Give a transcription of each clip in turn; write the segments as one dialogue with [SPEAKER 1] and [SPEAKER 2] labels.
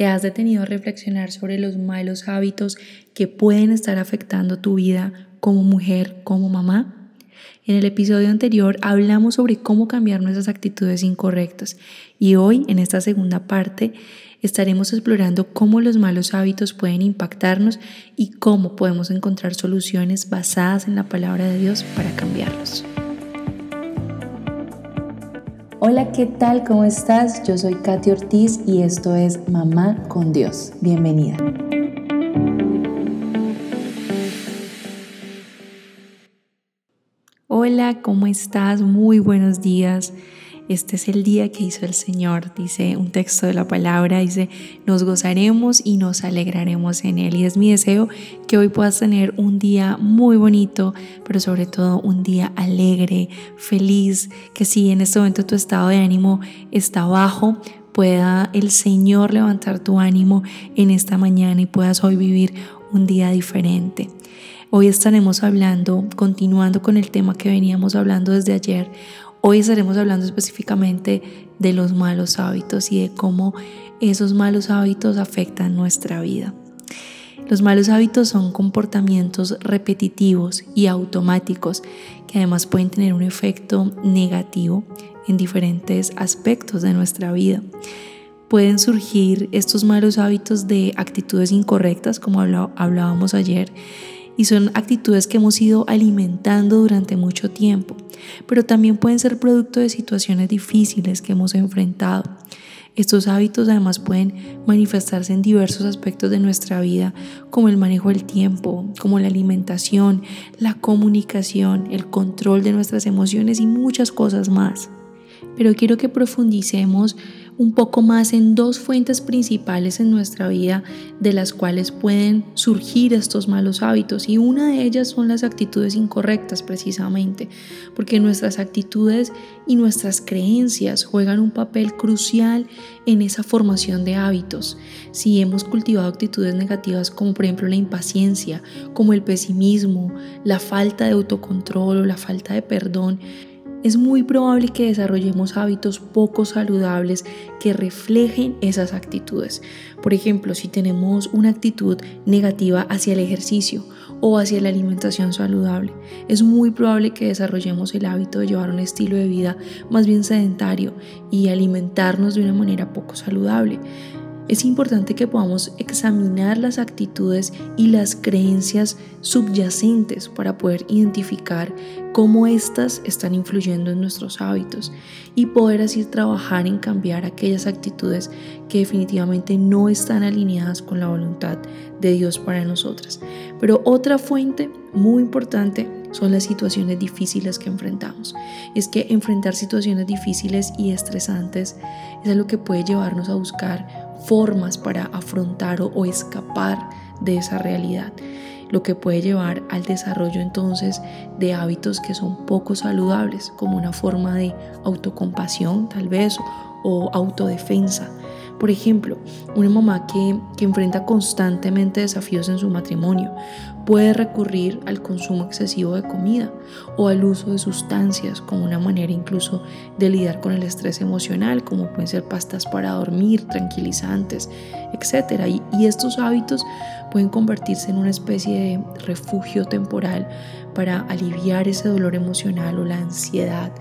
[SPEAKER 1] ¿Te has detenido a reflexionar sobre los malos hábitos que pueden estar afectando tu vida como mujer, como mamá? En el episodio anterior hablamos sobre cómo cambiar nuestras actitudes incorrectas y hoy, en esta segunda parte, estaremos explorando cómo los malos hábitos pueden impactarnos y cómo podemos encontrar soluciones basadas en la palabra de Dios para cambiarlos. Hola, ¿qué tal? ¿Cómo estás? Yo soy Katy Ortiz y esto es Mamá con Dios. Bienvenida. Hola, ¿cómo estás? Muy buenos días. Este es el día que hizo el Señor, dice un texto de la palabra, dice, nos gozaremos y nos alegraremos en Él. Y es mi deseo que hoy puedas tener un día muy bonito, pero sobre todo un día alegre, feliz, que si en este momento tu estado de ánimo está bajo, pueda el Señor levantar tu ánimo en esta mañana y puedas hoy vivir un día diferente. Hoy estaremos hablando, continuando con el tema que veníamos hablando desde ayer, Hoy estaremos hablando específicamente de los malos hábitos y de cómo esos malos hábitos afectan nuestra vida. Los malos hábitos son comportamientos repetitivos y automáticos que además pueden tener un efecto negativo en diferentes aspectos de nuestra vida. Pueden surgir estos malos hábitos de actitudes incorrectas, como hablábamos ayer, y son actitudes que hemos ido alimentando durante mucho tiempo, pero también pueden ser producto de situaciones difíciles que hemos enfrentado. Estos hábitos además pueden manifestarse en diversos aspectos de nuestra vida, como el manejo del tiempo, como la alimentación, la comunicación, el control de nuestras emociones y muchas cosas más. Pero quiero que profundicemos un poco más en dos fuentes principales en nuestra vida de las cuales pueden surgir estos malos hábitos y una de ellas son las actitudes incorrectas precisamente, porque nuestras actitudes y nuestras creencias juegan un papel crucial en esa formación de hábitos. Si hemos cultivado actitudes negativas como por ejemplo la impaciencia, como el pesimismo, la falta de autocontrol o la falta de perdón, es muy probable que desarrollemos hábitos poco saludables que reflejen esas actitudes. Por ejemplo, si tenemos una actitud negativa hacia el ejercicio o hacia la alimentación saludable, es muy probable que desarrollemos el hábito de llevar un estilo de vida más bien sedentario y alimentarnos de una manera poco saludable. Es importante que podamos examinar las actitudes y las creencias subyacentes para poder identificar cómo éstas están influyendo en nuestros hábitos y poder así trabajar en cambiar aquellas actitudes que definitivamente no están alineadas con la voluntad de Dios para nosotras. Pero otra fuente muy importante son las situaciones difíciles que enfrentamos. Es que enfrentar situaciones difíciles y estresantes es algo que puede llevarnos a buscar formas para afrontar o, escapar de esa realidad lo que puede llevar al desarrollo entonces de hábitos que son poco saludables, como una forma de autocompasión tal vez o autodefensa. Por ejemplo, una mamá que, que, enfrenta constantemente desafíos en su matrimonio puede recurrir al consumo excesivo de comida o al uso de sustancias como una manera incluso de lidiar con el estrés emocional, como pueden ser pastas para dormir, tranquilizantes, etc. Y, y estos hábitos pueden convertirse en una especie de refugio temporal para aliviar ese dolor emocional o la ansiedad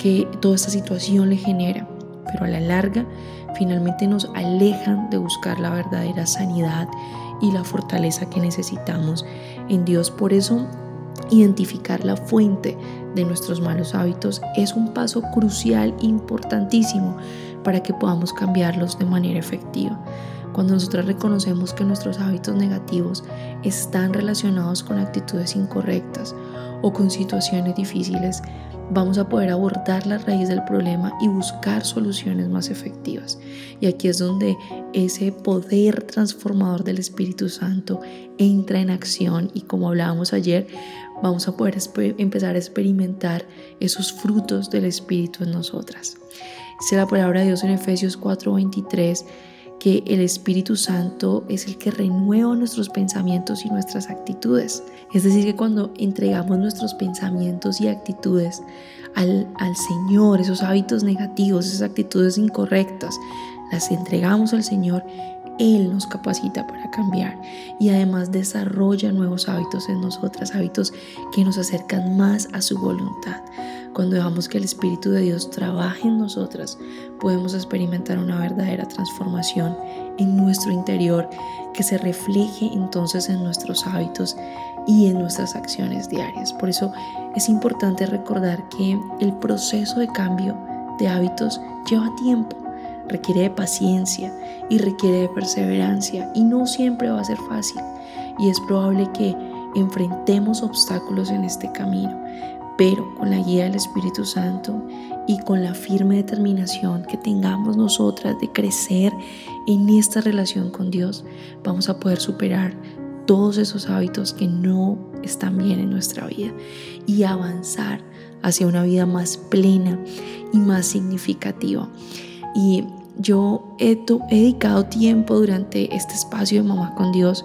[SPEAKER 1] que toda esta situación le genera pero a la larga finalmente nos alejan de buscar la verdadera sanidad y la fortaleza que necesitamos en Dios. Por eso, identificar la fuente de nuestros malos hábitos es un paso crucial, importantísimo, para que podamos cambiarlos de manera efectiva. Cuando nosotros reconocemos que nuestros hábitos negativos están relacionados con actitudes incorrectas o con situaciones difíciles, vamos a poder abordar la raíz del problema y buscar soluciones más efectivas. Y aquí es donde ese poder transformador del Espíritu Santo entra en acción y como hablábamos ayer, vamos a poder empezar a experimentar esos frutos del Espíritu en nosotras. Dice la palabra de Dios en Efesios 4:23 que el Espíritu Santo es el que renueva nuestros pensamientos y nuestras actitudes. Es decir, que cuando entregamos nuestros pensamientos y actitudes al, al Señor, esos hábitos negativos, esas actitudes incorrectas, las entregamos al Señor, Él nos capacita para cambiar y además desarrolla nuevos hábitos en nosotras, hábitos que nos acercan más a su voluntad. Cuando dejamos que el Espíritu de Dios trabaje en nosotras, podemos experimentar una verdadera transformación en nuestro interior que se refleje entonces en nuestros hábitos y en nuestras acciones diarias. Por eso es importante recordar que el proceso de cambio de hábitos lleva tiempo, requiere de paciencia y requiere de perseverancia y no siempre va a ser fácil y es probable que enfrentemos obstáculos en este camino, pero con la guía del Espíritu Santo y con la firme determinación que tengamos nosotras de crecer en esta relación con Dios, vamos a poder superar todos esos hábitos que no están bien en nuestra vida y avanzar hacia una vida más plena y más significativa. Y yo he, dedicado tiempo durante este espacio de Mamá con Dios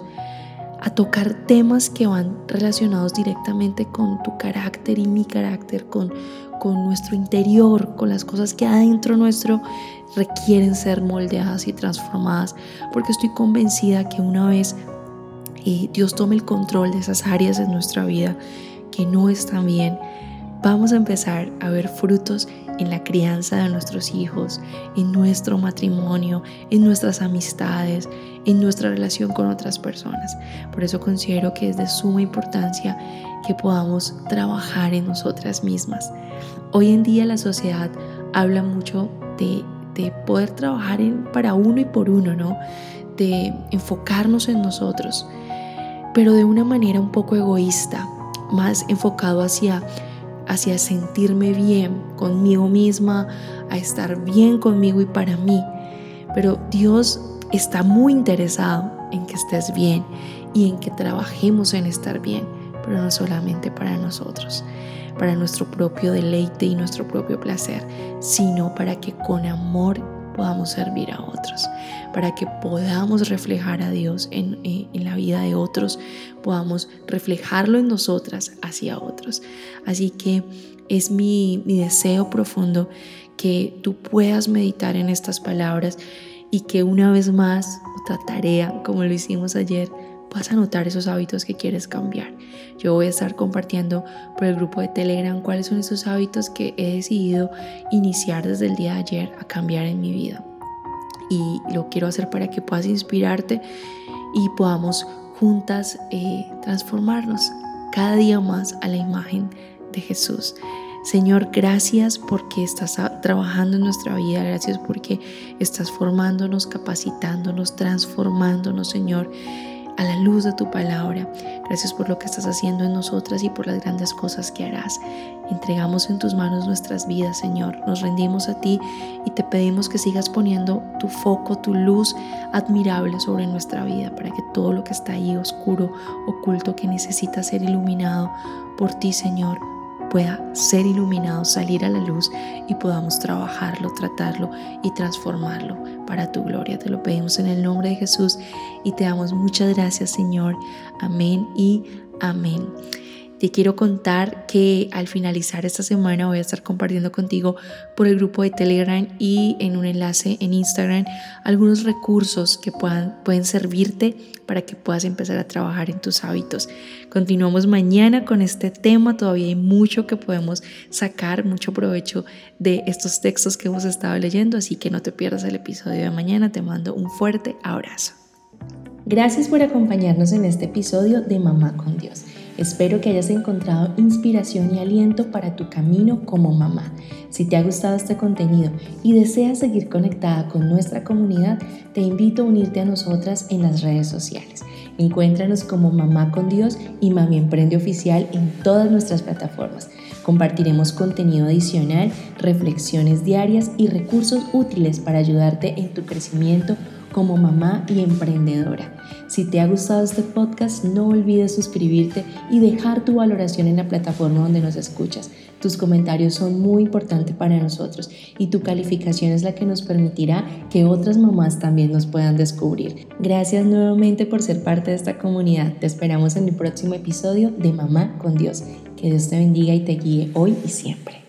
[SPEAKER 1] a tocar temas que van relacionados directamente con tu carácter y mi carácter, con, con nuestro interior, con las cosas que adentro nuestro requieren ser moldeadas y transformadas, porque estoy convencida que una vez eh, Dios tome el control de esas áreas de nuestra vida que no están bien, vamos a empezar a ver frutos en la crianza de nuestros hijos, en nuestro matrimonio, en nuestras amistades, en nuestra relación con otras personas. Por eso considero que es de suma importancia que podamos trabajar en nosotras mismas. Hoy en día la sociedad habla mucho de, poder trabajar para uno y por uno, ¿no? De enfocarnos en nosotros, pero de una manera un poco egoísta, más enfocado hacia hacia sentirme bien conmigo misma, a estar bien conmigo y para mí. Pero Dios está muy interesado en que estés bien y en que trabajemos en estar bien, pero no solamente para nosotros, para nuestro propio deleite y nuestro propio placer, sino para que con amor podamos servir a otros, para que podamos reflejar a Dios en, eh, en, la vida de otros, podamos reflejarlo en nosotras hacia otros. Así que es mi, mi deseo profundo que tú puedas meditar en estas palabras y que una vez más, otra tarea, como lo hicimos ayer, vas a notar esos hábitos que quieres cambiar. Yo voy a estar compartiendo por el grupo de Telegram cuáles son esos hábitos que he decidido iniciar desde el día de ayer a cambiar en mi vida. Y lo quiero hacer para que puedas inspirarte y podamos juntas eh, transformarnos cada día más a la imagen de Jesús. Señor, gracias porque estás trabajando en nuestra vida, gracias porque estás formándonos, capacitándonos, transformándonos, Señor a la luz de tu palabra. Gracias por lo que estás haciendo en nosotras y por las grandes cosas que harás. Entregamos en tus manos nuestras vidas, Señor. Nos rendimos a ti y te pedimos que sigas poniendo tu foco, tu luz admirable sobre nuestra vida para que todo lo que está ahí oscuro, oculto, que necesita ser iluminado por ti, Señor, pueda ser iluminado, salir a la luz y podamos trabajarlo, tratarlo y transformarlo para tu gloria. Te lo pedimos en el nombre de Jesús y te damos muchas gracias, Señor. Amén y amén. Te quiero contar que al finalizar esta semana voy a estar compartiendo contigo por el grupo de Telegram y en un enlace en Instagram algunos recursos que puedan, pueden servirte para que puedas empezar a trabajar en tus hábitos. Continuamos mañana con este tema, todavía hay mucho que podemos sacar, mucho provecho de estos textos que hemos estado leyendo, así que no te pierdas el episodio de mañana, te mando un fuerte abrazo.
[SPEAKER 2] Gracias por acompañarnos en este episodio de Mamá con Dios. Espero que hayas encontrado inspiración y aliento para tu camino como mamá. Si te ha gustado este contenido y deseas seguir conectada con nuestra comunidad, te invito a unirte a nosotras en las redes sociales. Encuéntranos como Mamá con Dios y Mami Emprende Oficial en todas nuestras plataformas. Compartiremos contenido adicional, reflexiones diarias y recursos útiles para ayudarte en tu crecimiento como mamá y emprendedora. Si te ha gustado este podcast, no olvides suscribirte y dejar tu valoración en la plataforma donde nos escuchas. Tus comentarios son muy importantes para nosotros y tu calificación es la que nos permitirá que otras mamás también nos puedan descubrir. Gracias nuevamente por ser parte de esta comunidad. Te esperamos en el próximo episodio de Mamá con Dios. Que Dios te bendiga y te guíe hoy y siempre.